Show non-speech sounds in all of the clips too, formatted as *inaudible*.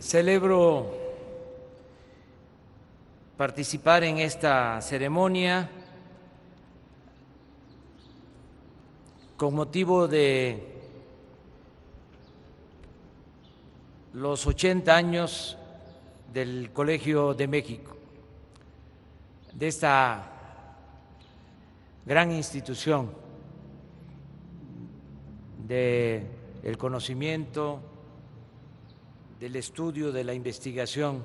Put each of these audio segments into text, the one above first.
celebro participar en esta ceremonia con motivo de los 80 años del Colegio de México, de esta gran institución del el conocimiento, del estudio, de la investigación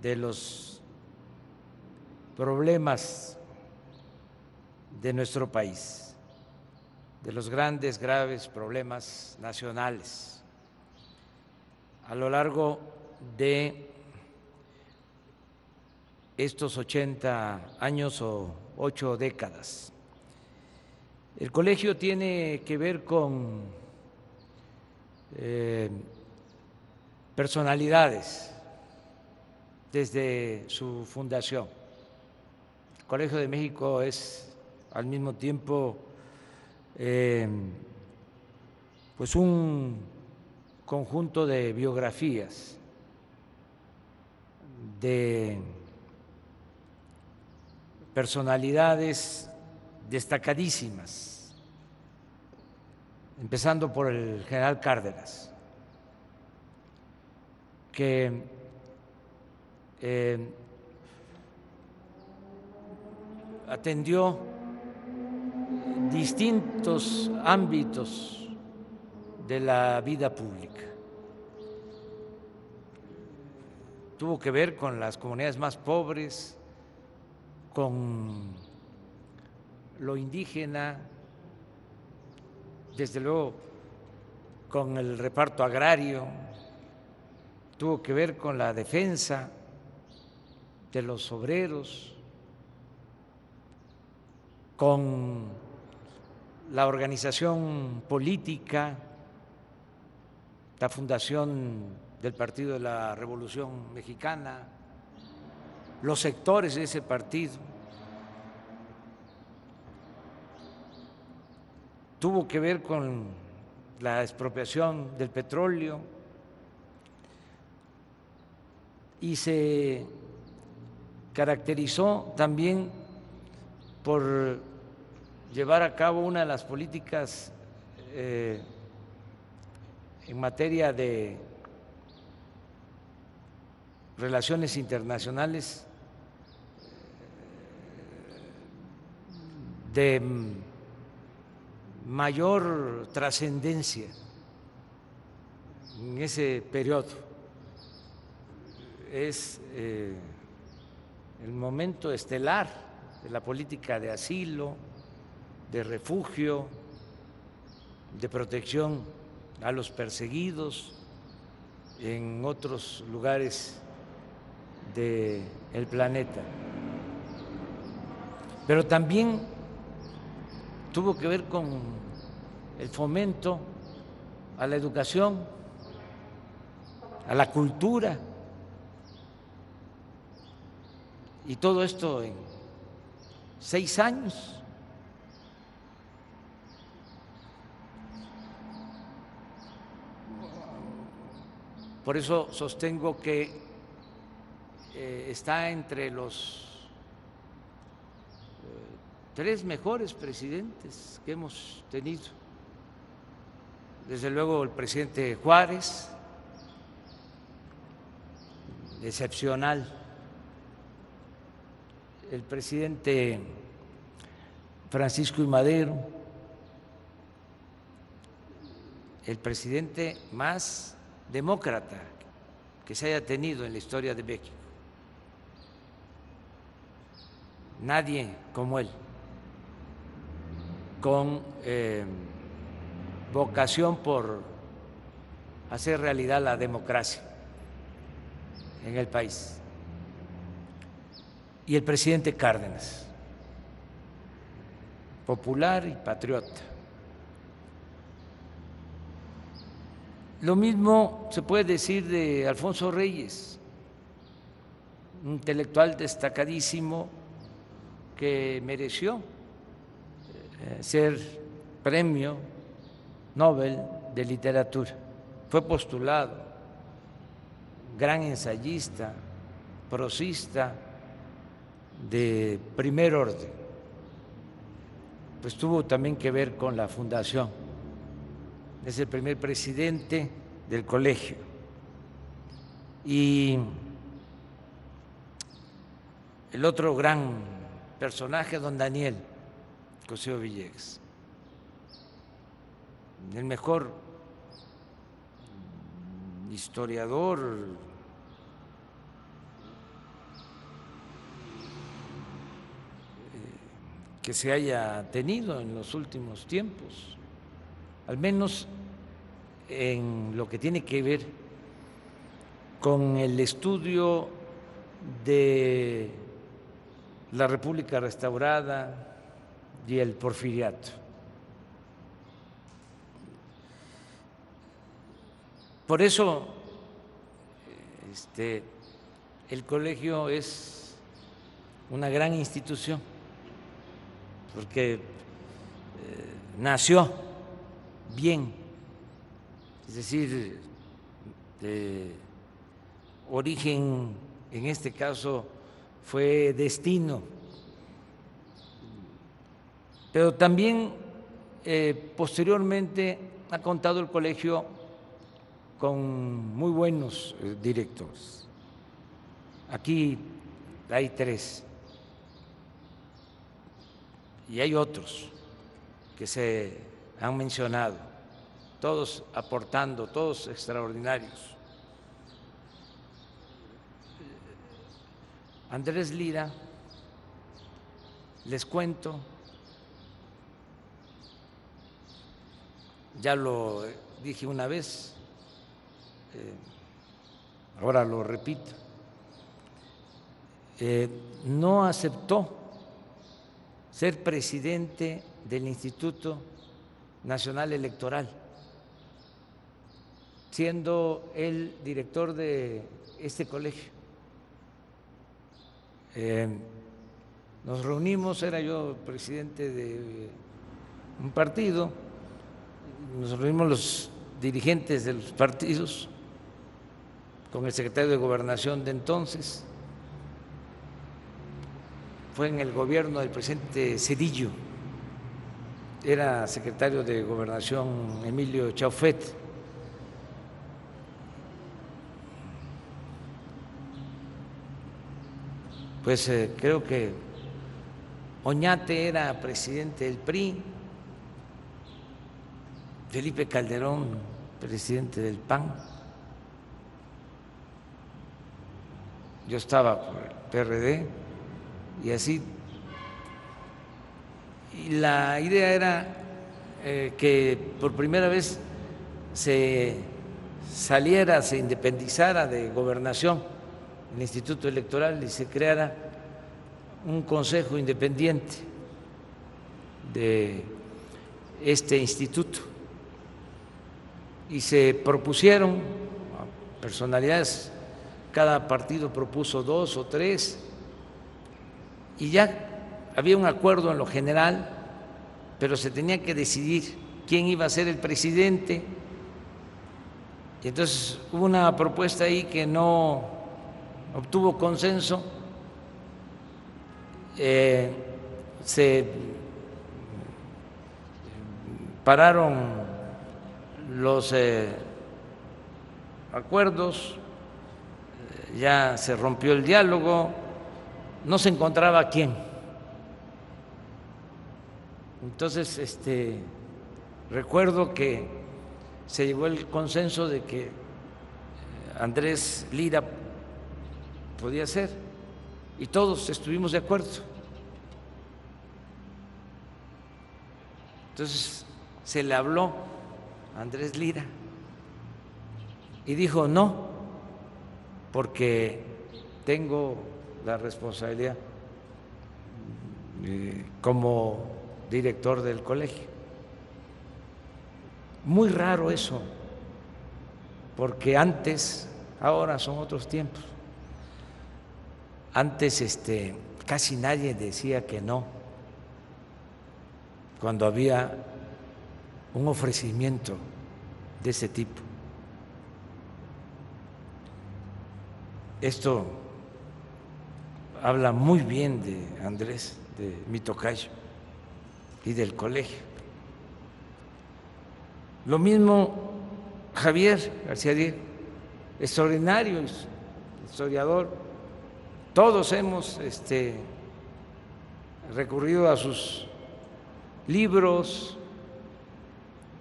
de los problemas de nuestro país, de los grandes, graves problemas nacionales. A lo largo de estos 80 años o ocho décadas. El colegio tiene que ver con eh, personalidades desde su fundación. El Colegio de México es al mismo tiempo eh, pues un conjunto de biografías de personalidades destacadísimas, empezando por el general Cárdenas, que eh, atendió distintos ámbitos de la vida pública. Tuvo que ver con las comunidades más pobres, con lo indígena, desde luego con el reparto agrario, tuvo que ver con la defensa de los obreros, con la organización política, la fundación del Partido de la Revolución Mexicana, los sectores de ese partido. Tuvo que ver con la expropiación del petróleo y se caracterizó también por llevar a cabo una de las políticas eh, en materia de relaciones internacionales de mayor trascendencia en ese periodo. Es eh, el momento estelar de la política de asilo, de refugio, de protección a los perseguidos en otros lugares del planeta. Pero también tuvo que ver con el fomento a la educación, a la cultura, y todo esto en seis años. Por eso sostengo que eh, está entre los tres mejores presidentes que hemos tenido. Desde luego el presidente Juárez, excepcional, el presidente Francisco y Madero, el presidente más demócrata que se haya tenido en la historia de México. Nadie como él con eh, vocación por hacer realidad la democracia en el país. Y el presidente Cárdenas, popular y patriota. Lo mismo se puede decir de Alfonso Reyes, un intelectual destacadísimo que mereció eh, ser premio Nobel de Literatura. Fue postulado gran ensayista, prosista de primer orden. Pues tuvo también que ver con la fundación. Es el primer presidente del colegio. Y el otro gran personaje, don Daniel Cosío Villegas, el mejor historiador que se haya tenido en los últimos tiempos, al menos en lo que tiene que ver con el estudio de la República restaurada y el porfiriato. Por eso este, el colegio es una gran institución, porque eh, nació bien, es decir, de origen, en este caso, fue destino, pero también eh, posteriormente ha contado el colegio con muy buenos eh, directores. Aquí hay tres y hay otros que se han mencionado, todos aportando, todos extraordinarios. Andrés Lira, les cuento, ya lo dije una vez, eh, ahora lo repito, eh, no aceptó ser presidente del Instituto Nacional Electoral, siendo el director de este colegio. Eh, nos reunimos, era yo presidente de un partido, nos reunimos los dirigentes de los partidos con el secretario de Gobernación de entonces, fue en el gobierno del presidente Cedillo, era secretario de Gobernación Emilio Chaufet. Pues eh, creo que Oñate era presidente del PRI, Felipe Calderón, presidente del PAN. Yo estaba por el PRD y así. Y la idea era eh, que por primera vez se saliera, se independizara de gobernación el Instituto Electoral y se creara un consejo independiente de este instituto. Y se propusieron personalidades, cada partido propuso dos o tres, y ya había un acuerdo en lo general, pero se tenía que decidir quién iba a ser el presidente. Y entonces hubo una propuesta ahí que no obtuvo consenso. Eh, se pararon los eh, acuerdos, ya se rompió el diálogo, no se encontraba quién. Entonces, este, recuerdo que se llegó el consenso de que Andrés Lira podía ser y todos estuvimos de acuerdo. Entonces se le habló a Andrés Lira y dijo no, porque tengo la responsabilidad eh, como director del colegio. Muy raro eso, porque antes, ahora son otros tiempos. Antes este, casi nadie decía que no cuando había un ofrecimiento de ese tipo. esto habla muy bien de Andrés, de mi tocayo y del colegio. Lo mismo Javier García Díaz, extraordinario historiador. Todos hemos este, recurrido a sus libros,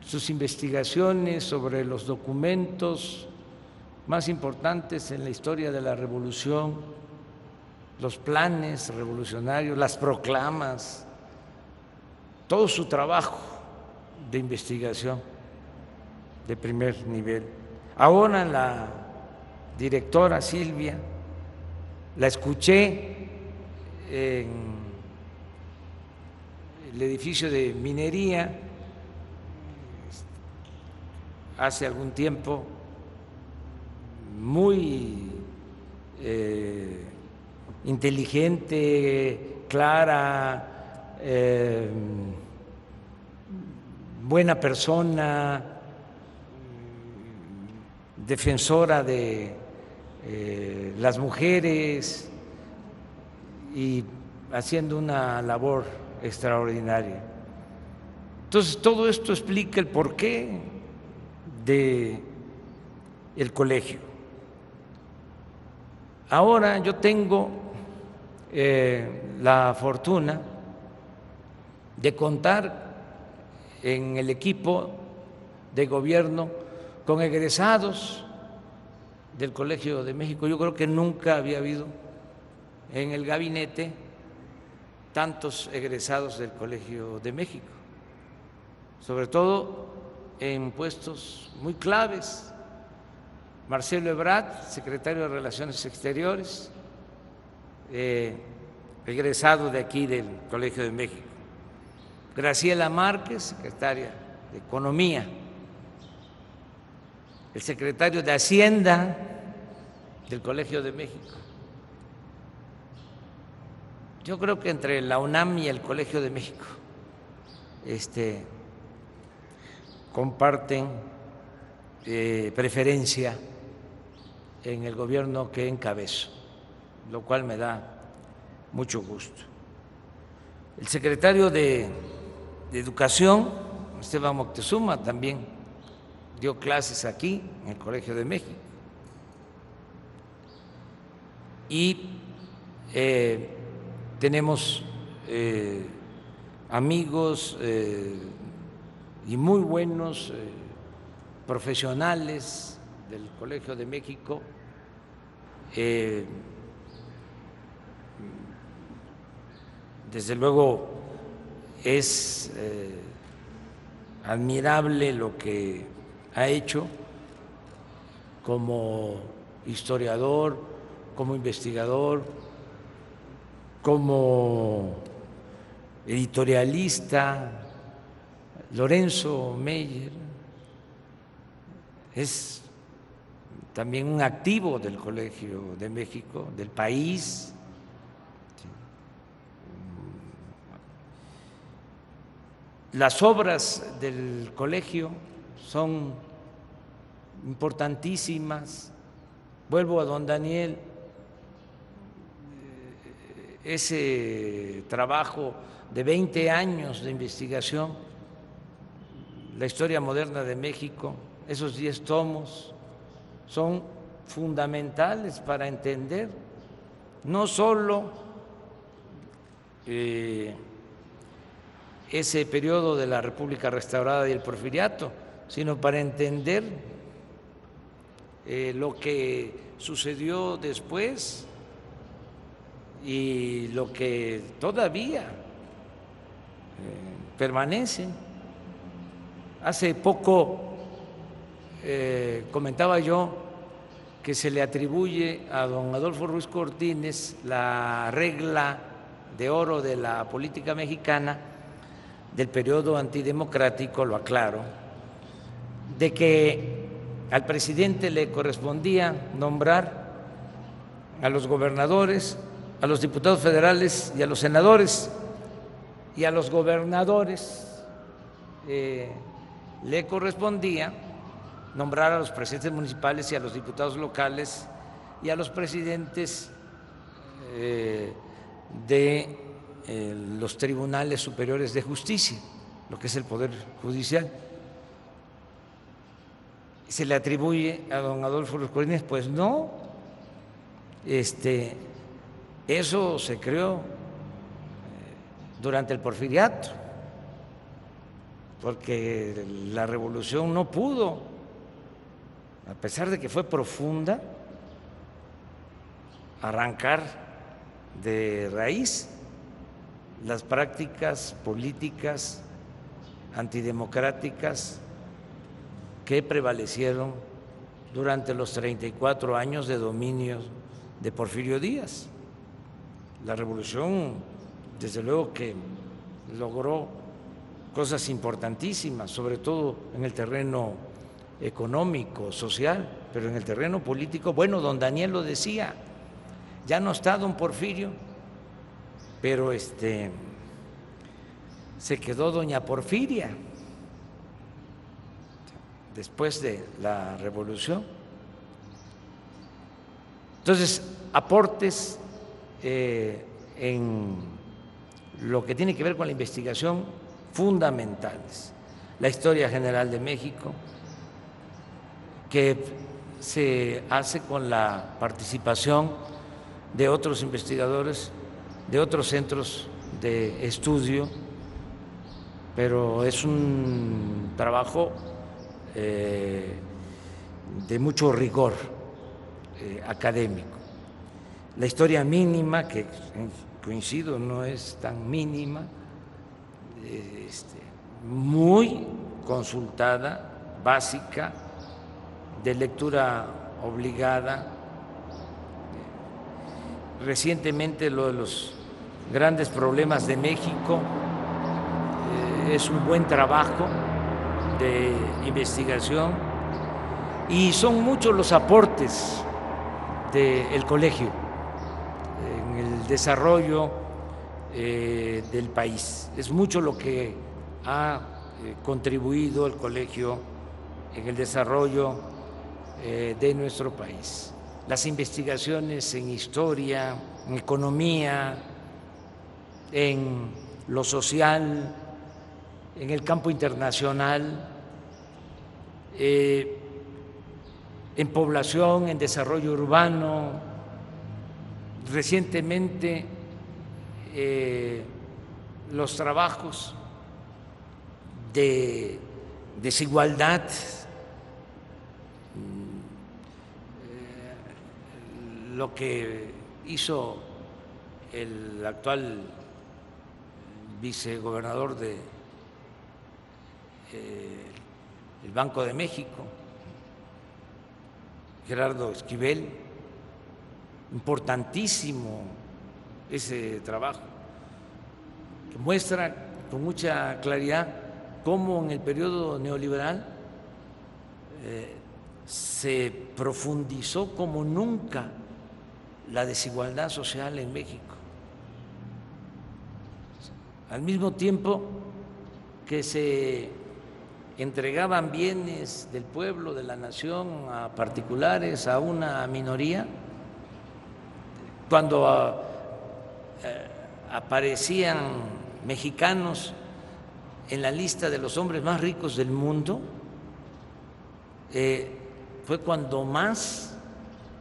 sus investigaciones sobre los documentos más importantes en la historia de la revolución, los planes revolucionarios, las proclamas, todo su trabajo de investigación de primer nivel. Ahora la directora Silvia, la escuché en el edificio de minería hace algún tiempo, muy eh, inteligente, clara, eh, buena persona, defensora de eh, las mujeres y haciendo una labor extraordinaria. Entonces, todo esto explica el porqué de el colegio. Ahora yo tengo eh, la fortuna de contar en el equipo de gobierno con egresados del Colegio de México. Yo creo que nunca había habido en el gabinete tantos egresados del Colegio de México, sobre todo en puestos muy claves. Marcelo Ebrard, secretario de Relaciones Exteriores, egresado de aquí del Colegio de México. Graciela Márquez, secretaria de Economía. El secretario de Hacienda del Colegio de México. Yo creo que entre la UNAM y el Colegio de México este, comparten eh, preferencia en el gobierno que encabezo, lo cual me da mucho gusto. El secretario de, Educación, Esteban Moctezuma, también dio clases aquí en el Colegio de México. Y eh, tenemos eh, amigos eh, y muy buenos profesionales del Colegio de México. Desde luego es admirable lo que ha hecho como historiador, como investigador, como editorialista, Lorenzo Meyer es también un activo del Colegio de México, del país. Las obras del colegio son importantísimas. Vuelvo a don Daniel, eh, ese trabajo de 20 años de investigación, la historia moderna de México, esos 10 tomos, son fundamentales para entender no solo eh, ese periodo de la República Restaurada y el Porfiriato, sino para entender eh, lo que sucedió después y lo que todavía eh, permanece. Hace poco eh, comentaba yo que se le atribuye a don Adolfo Ruiz Cortines la regla de oro de la política mexicana del periodo antidemocrático, lo aclaro, de que al presidente le correspondía nombrar a los gobernadores, a los diputados federales y a los senadores, y a los gobernadores eh, le correspondía nombrar a los presidentes municipales y a los diputados locales y a los presidentes eh, de los tribunales superiores de justicia, lo que es el Poder Judicial. ¿Se le atribuye a don Adolfo Los Corines? Pues no. Este, eso se creó eh, durante el porfiriato, porque la revolución no pudo, a pesar de que fue profunda, arrancar de raíz las prácticas políticas antidemocráticas que prevalecieron durante los 34 años de dominio de Porfirio Díaz. La revolución, desde luego que logró cosas importantísimas, sobre todo en el terreno económico, social, pero en el terreno político, bueno, don Daniel lo decía, ya no está don Porfirio, pero este se quedó doña Porfiria después de la revolución. Entonces, aportes eh, en lo que tiene que ver con la investigación fundamentales. La historia general de México, que se hace con la participación de otros investigadores, de otros centros de estudio, pero es un trabajo eh, de mucho rigor eh, académico. La historia mínima, que coincido, no es tan mínima, este, muy consultada, básica, de lectura obligada. Recientemente lo de los grandes problemas de México eh, es un buen trabajo de investigación y son muchos los aportes del colegio en el desarrollo eh, del país. Es mucho lo que ha eh, contribuido el colegio en el desarrollo de nuestro país. Las investigaciones en historia, en economía, en lo social, en el campo internacional, en población, en desarrollo urbano. Recientemente eh, los trabajos de desigualdad, eh, lo que hizo el actual vicegobernador de eh, el Banco de México, Gerardo Esquivel, importantísimo ese trabajo, que muestra con mucha claridad cómo en el periodo neoliberal eh, se profundizó como nunca la desigualdad social en México. Al mismo tiempo que se entregaban bienes del pueblo, de la nación, a particulares, a una minoría, cuando eh, aparecían mexicanos en la lista de los hombres más ricos del mundo, eh, fue cuando más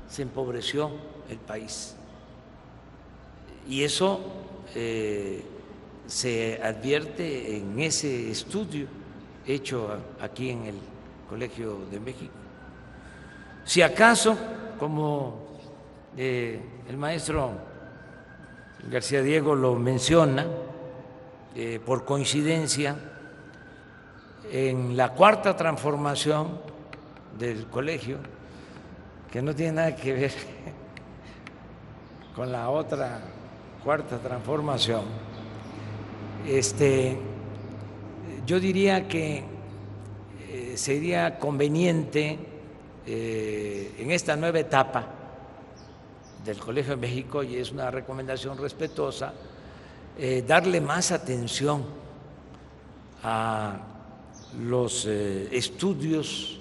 se empobreció el país. Y eso eh, se advierte en ese estudio hecho aquí en el Colegio de México. Si acaso, como el maestro García Diego lo menciona eh, por coincidencia en la cuarta transformación del colegio, que no tiene nada que ver *laughs* con la otra cuarta transformación. Este, yo diría que eh, sería conveniente eh, en esta nueva etapa del Colegio de México y es una recomendación respetuosa, eh, darle más atención a los estudios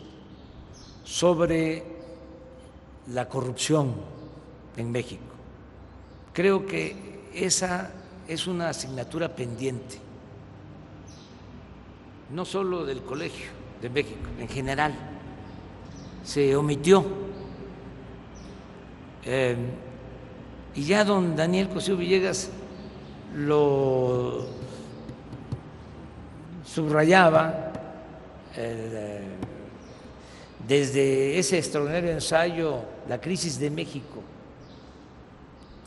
sobre la corrupción en México. Creo que esa es una asignatura pendiente, no solo del Colegio de México, en general. Se omitió. Eh, y ya don Daniel Cosío Villegas lo subrayaba eh, desde ese extraordinario ensayo La crisis de México,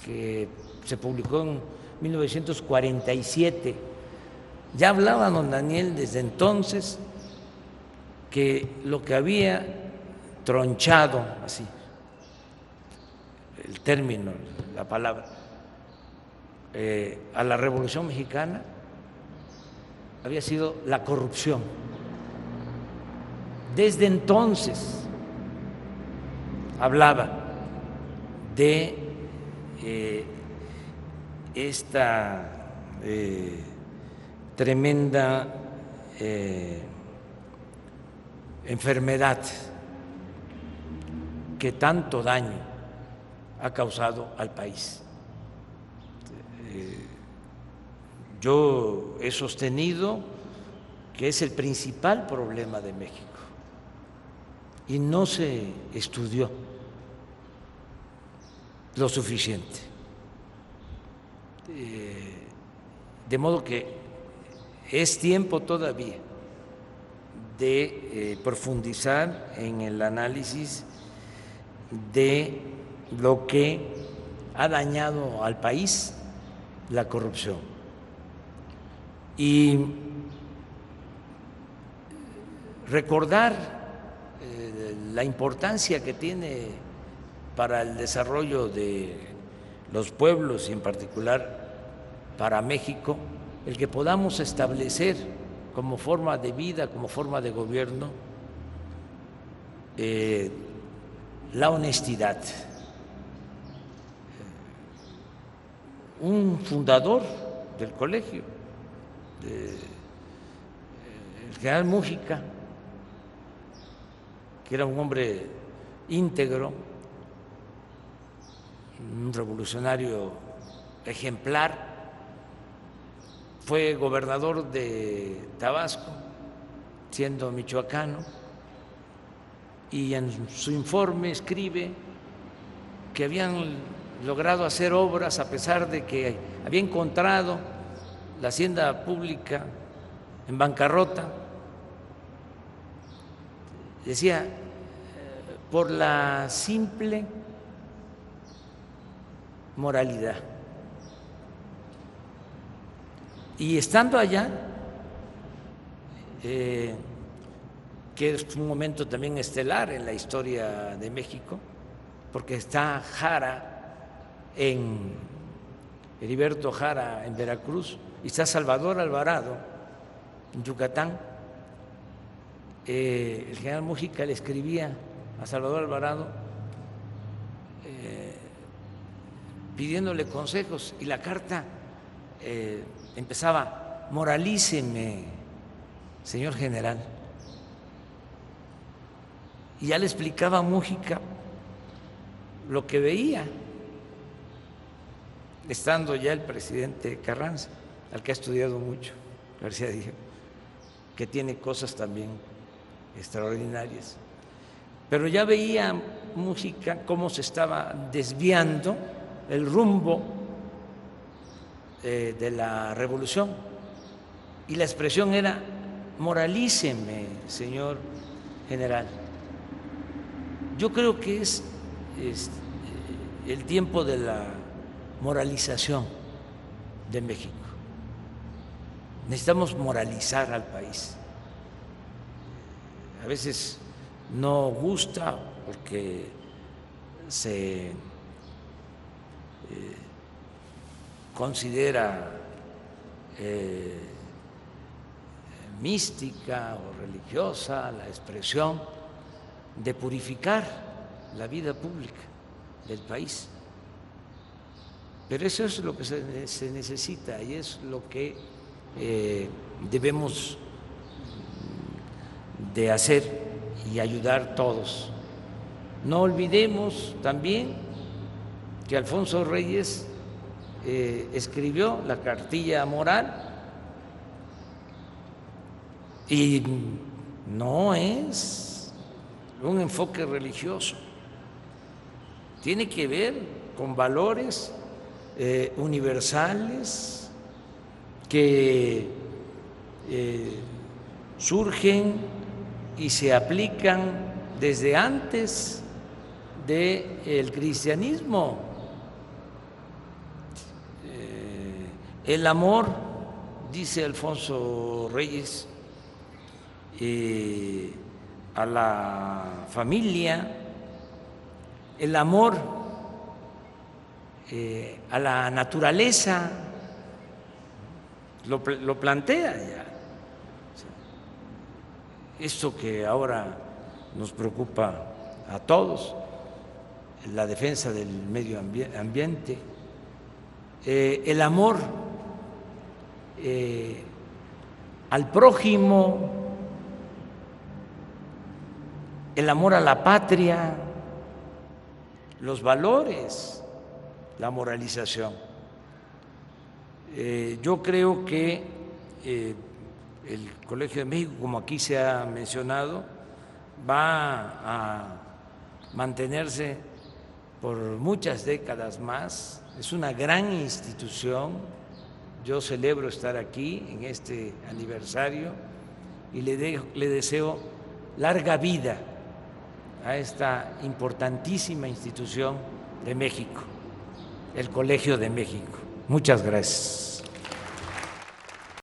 que se publicó en 1947. Ya hablaba don Daniel desde entonces que lo que había tronchado, así, el término, la palabra, eh, a la Revolución Mexicana había sido la corrupción. Desde entonces hablaba de eh, esta eh, tremenda enfermedad que tanto daño ha causado al país. Eh, yo he sostenido que es el principal problema de México y no se estudió lo suficiente. Eh, de modo que es tiempo todavía de eh, profundizar en el análisis de lo que ha dañado al país la corrupción. Y recordar eh, la importancia que tiene para el desarrollo de los pueblos y en particular para México el que podamos establecer como forma de vida, como forma de gobierno, eh, la honestidad. un fundador del colegio, el general Mújica, que era un hombre íntegro, un revolucionario ejemplar, fue gobernador de Tabasco, siendo michoacano, y en su informe escribe que habían logrado hacer obras a pesar de que había encontrado la hacienda pública en bancarrota. Decía, por la simple moralidad. Y estando allá, eh, que es un momento también estelar en la historia de México, porque está Jara en Heriberto Jara en Veracruz y está Salvador Alvarado en Yucatán. Eh, el general Mújica le escribía a Salvador Alvarado eh, pidiéndole consejos y la carta eh, empezaba, moralíceme, señor general. Y ya le explicaba a Mújica lo que veía estando ya el presidente Carranza, al que ha estudiado mucho, García Díaz, que tiene cosas también extraordinarias. Pero ya veía música cómo se estaba desviando el rumbo eh, de la revolución. Y la expresión era, moralíceme, señor general. Yo creo que es el tiempo de la moralización de México. Necesitamos moralizar al país. A veces no gusta porque se eh, considera eh, mística o religiosa la expresión de purificar la vida pública del país. Pero eso es lo que se, necesita y es lo que eh, debemos de hacer y ayudar todos No olvidemos también que Alfonso Reyes eh, escribió la cartilla moral y no es un enfoque religioso, tiene que ver con valores eh, universales que eh, surgen y se aplican desde antes del cristianismo. El amor, dice Alfonso Reyes, eh, a la familia, el amor eh, a la naturaleza, lo, plantea ya. Esto que ahora nos preocupa a todos, la defensa del medio ambiente, eh, el amor eh, al prójimo, el amor a la patria, los valores, la moralización. Eh, yo creo que el Colegio de México, como aquí se ha mencionado, va a mantenerse por muchas décadas más. Es una gran institución. Yo celebro estar aquí en este aniversario y le, deseo larga vida a esta importantísima institución de México, el Colegio de México. Muchas gracias.